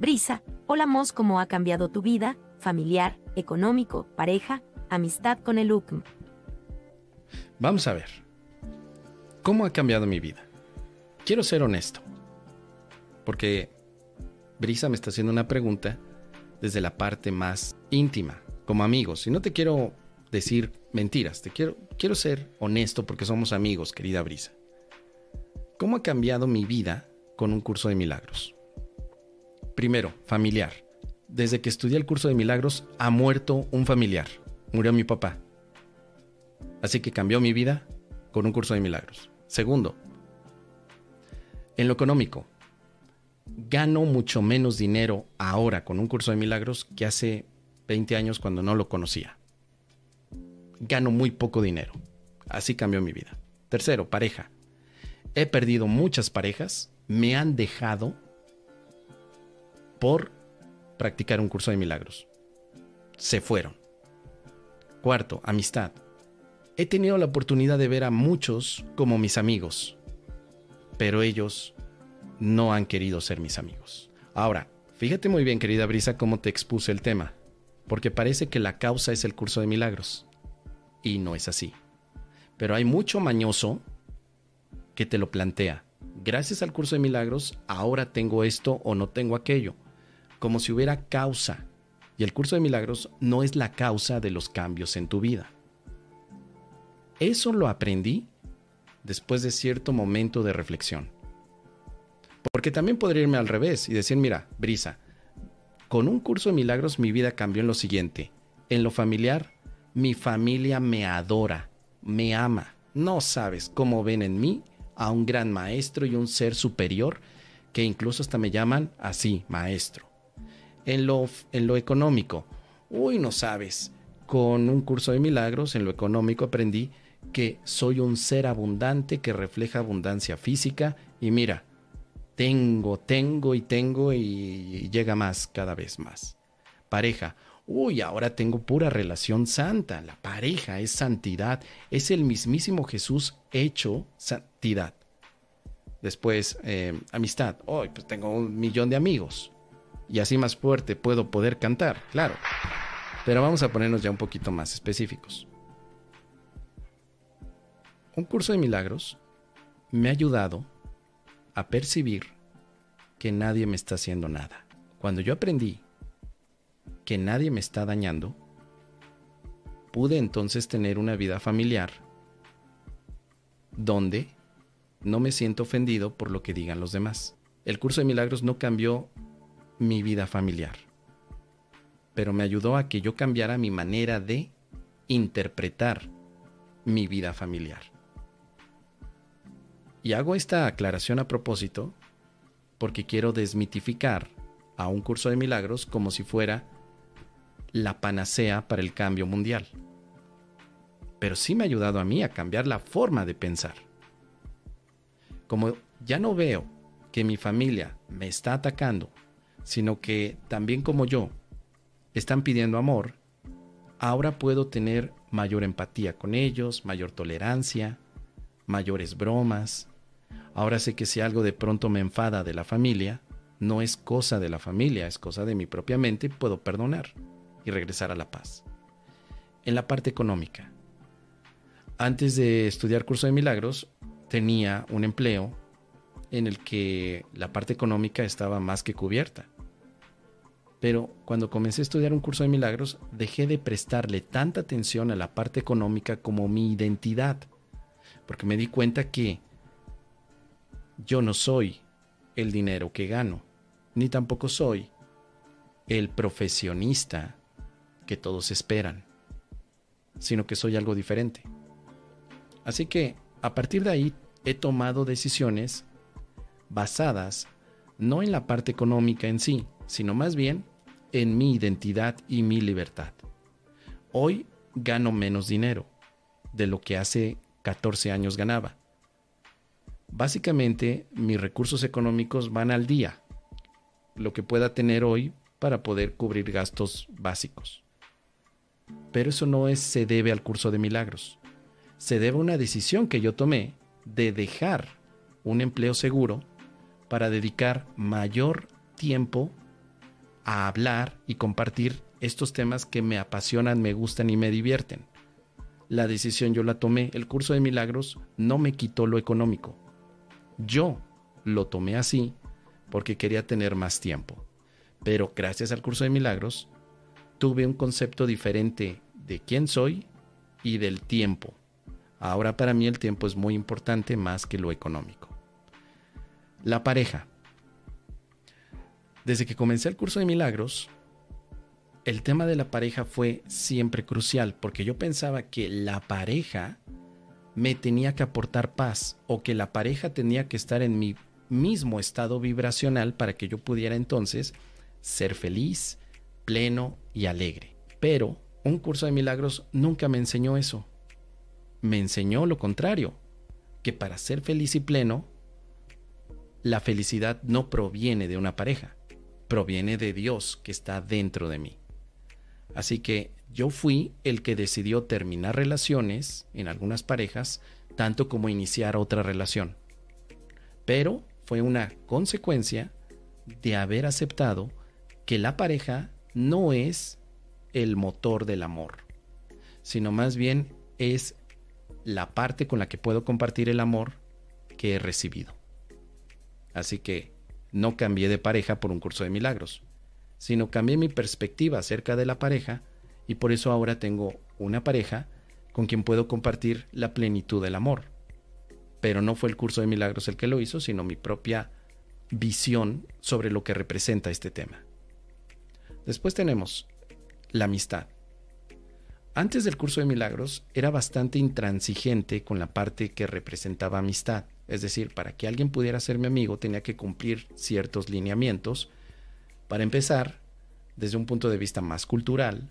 Brisa, hola Mos, ¿cómo ha cambiado tu vida, familiar, económico, pareja, amistad con el UCM? Vamos a ver. ¿Cómo ha cambiado mi vida? Quiero ser honesto. Porque Brisa me está haciendo una pregunta desde la parte más íntima, como amigos. Y no te quiero decir mentiras, te quiero, quiero ser honesto porque somos amigos, querida Brisa. ¿Cómo ha cambiado mi vida con un curso de milagros? Primero, familiar. Desde que estudié el curso de milagros ha muerto un familiar. Murió mi papá. Así que cambió mi vida con un curso de milagros. Segundo, en lo económico. Gano mucho menos dinero ahora con un curso de milagros que hace 20 años cuando no lo conocía. Gano muy poco dinero. Así cambió mi vida. Tercero, pareja. He perdido muchas parejas. Me han dejado por practicar un curso de milagros. Se fueron. Cuarto, amistad. He tenido la oportunidad de ver a muchos como mis amigos, pero ellos no han querido ser mis amigos. Ahora, fíjate muy bien, querida Brisa, cómo te expuse el tema, porque parece que la causa es el curso de milagros, y no es así. Pero hay mucho mañoso que te lo plantea. Gracias al curso de milagros, ahora tengo esto o no tengo aquello, como si hubiera causa. Y el curso de milagros no es la causa de los cambios en tu vida. Eso lo aprendí después de cierto momento de reflexión. Porque también podría irme al revés y decir, mira, Brisa, con un curso de milagros mi vida cambió en lo siguiente. En lo familiar, mi familia me adora, me ama. No sabes cómo ven en mí a un gran maestro y un ser superior que incluso hasta me llaman así, maestro. En lo, en lo económico, uy, no sabes, con un curso de milagros en lo económico aprendí que soy un ser abundante que refleja abundancia física y mira, tengo, tengo y tengo y llega más cada vez más. Pareja, uy, ahora tengo pura relación santa. La pareja es santidad, es el mismísimo Jesús hecho santidad. Después, eh, amistad, hoy pues tengo un millón de amigos y así más fuerte puedo poder cantar, claro. Pero vamos a ponernos ya un poquito más específicos un curso de milagros me ha ayudado a percibir que nadie me está haciendo nada. Cuando yo aprendí que nadie me está dañando, pude entonces tener una vida familiar donde no me siento ofendido por lo que digan los demás. El curso de milagros no cambió mi vida familiar, pero me ayudó a que yo cambiara mi manera de interpretar mi vida familiar. Y hago esta aclaración a propósito porque quiero desmitificar a un curso de milagros como si fuera la panacea para el cambio mundial. Pero sí me ha ayudado a mí a cambiar la forma de pensar. Como ya no veo que mi familia me está atacando, sino que también como yo están pidiendo amor, ahora puedo tener mayor empatía con ellos, mayor tolerancia, mayores bromas, Ahora sé que si algo de pronto me enfada de la familia, no es cosa de la familia, es cosa de mi propia mente puedo perdonar y regresar a la paz. En la parte económica. Antes de estudiar curso de milagros, tenía un empleo en el que la parte económica estaba más que cubierta. Pero cuando comencé a estudiar un curso de milagros, dejé de prestarle tanta atención a la parte económica como mi identidad, porque me di cuenta que yo no soy el dinero que gano, ni tampoco soy el profesionista que todos esperan, sino que soy algo diferente. Así que a partir de ahí he tomado decisiones basadas no en la parte económica en sí, sino más bien en mi identidad y mi libertad. Hoy gano menos dinero de lo que hace 14 años ganaba básicamente mis recursos económicos van al día, lo que pueda tener hoy para poder cubrir gastos básicos. Pero eso no es, se debe al curso de milagros. Se debe a una decisión que yo tomé de dejar un empleo seguro para dedicar mayor tiempo a hablar y compartir estos temas que me apasionan, me gustan y me divierten. La decisión yo la tomé. El curso de milagros no me quitó lo económico. Yo lo tomé así porque quería tener más tiempo. Pero gracias al curso de milagros tuve un concepto diferente de quién soy y del tiempo. Ahora para mí el tiempo es muy importante más que lo económico. La pareja. Desde que comencé el curso de milagros, el tema de la pareja fue siempre crucial porque yo pensaba que la pareja me tenía que aportar paz o que la pareja tenía que estar en mi mismo estado vibracional para que yo pudiera entonces ser feliz, pleno y alegre. Pero un curso de milagros nunca me enseñó eso. Me enseñó lo contrario, que para ser feliz y pleno, la felicidad no proviene de una pareja, proviene de Dios que está dentro de mí. Así que yo fui el que decidió terminar relaciones en algunas parejas, tanto como iniciar otra relación. Pero fue una consecuencia de haber aceptado que la pareja no es el motor del amor, sino más bien es la parte con la que puedo compartir el amor que he recibido. Así que no cambié de pareja por un curso de milagros, sino cambié mi perspectiva acerca de la pareja y por eso ahora tengo una pareja con quien puedo compartir la plenitud del amor. Pero no fue el curso de milagros el que lo hizo, sino mi propia visión sobre lo que representa este tema. Después tenemos la amistad. Antes del curso de milagros era bastante intransigente con la parte que representaba amistad. Es decir, para que alguien pudiera ser mi amigo tenía que cumplir ciertos lineamientos. Para empezar, desde un punto de vista más cultural,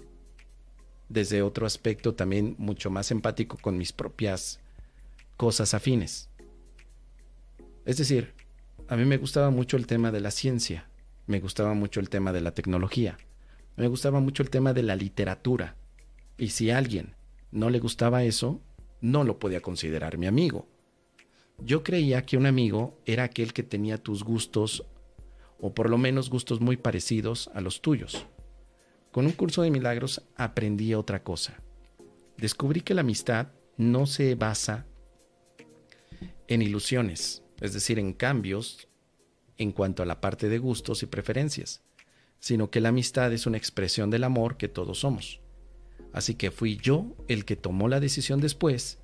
desde otro aspecto también mucho más empático con mis propias cosas afines. Es decir, a mí me gustaba mucho el tema de la ciencia, me gustaba mucho el tema de la tecnología, me gustaba mucho el tema de la literatura. Y si a alguien no le gustaba eso, no lo podía considerar mi amigo. Yo creía que un amigo era aquel que tenía tus gustos, o por lo menos gustos muy parecidos a los tuyos. Con un curso de milagros aprendí otra cosa. Descubrí que la amistad no se basa en ilusiones, es decir, en cambios en cuanto a la parte de gustos y preferencias sino que la amistad es una expresión del amor que todos somos. Así que fui yo el que tomó la decisión después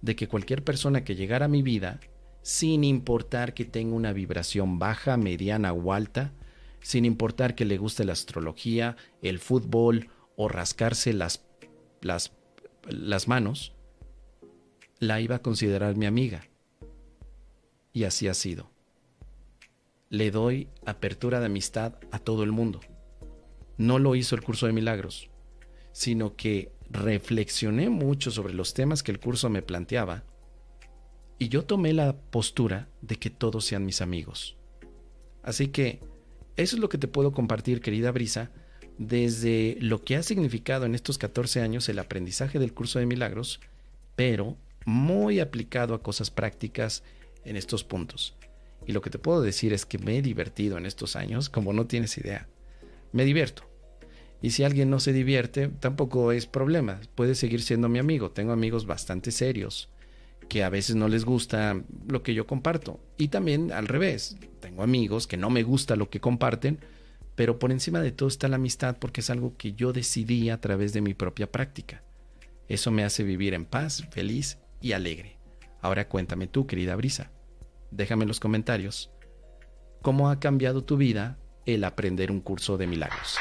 de que cualquier persona que llegara a mi vida, sin importar que tenga una vibración baja, mediana o alta, sin importar que le guste la astrología, el fútbol o rascarse las, las, manos, la iba a considerar mi amiga. Y así ha sido le doy apertura de amistad a todo el mundo. No lo hizo el curso de milagros, sino que reflexioné mucho sobre los temas que el curso me planteaba y yo tomé la postura de que todos sean mis amigos. Así que eso es lo que te puedo compartir, querida Brisa, desde lo que ha significado en estos 14 años el aprendizaje del curso de milagros, pero muy aplicado a cosas prácticas en estos puntos. Y lo que te puedo decir es que me he divertido en estos años, como no tienes idea. Me divierto. Y si alguien no se divierte, tampoco es problema. Puede seguir siendo mi amigo. Tengo amigos bastante serios que a veces no les gusta lo que yo comparto. Y también al revés. Tengo amigos que no me gusta lo que comparten, pero por encima de todo está la amistad porque es algo que yo decidí a través de mi propia práctica. Eso me hace vivir en paz, feliz y alegre. Ahora cuéntame tú, querida Brisa déjame en los comentarios cómo ha cambiado tu vida el aprender un curso de milagros.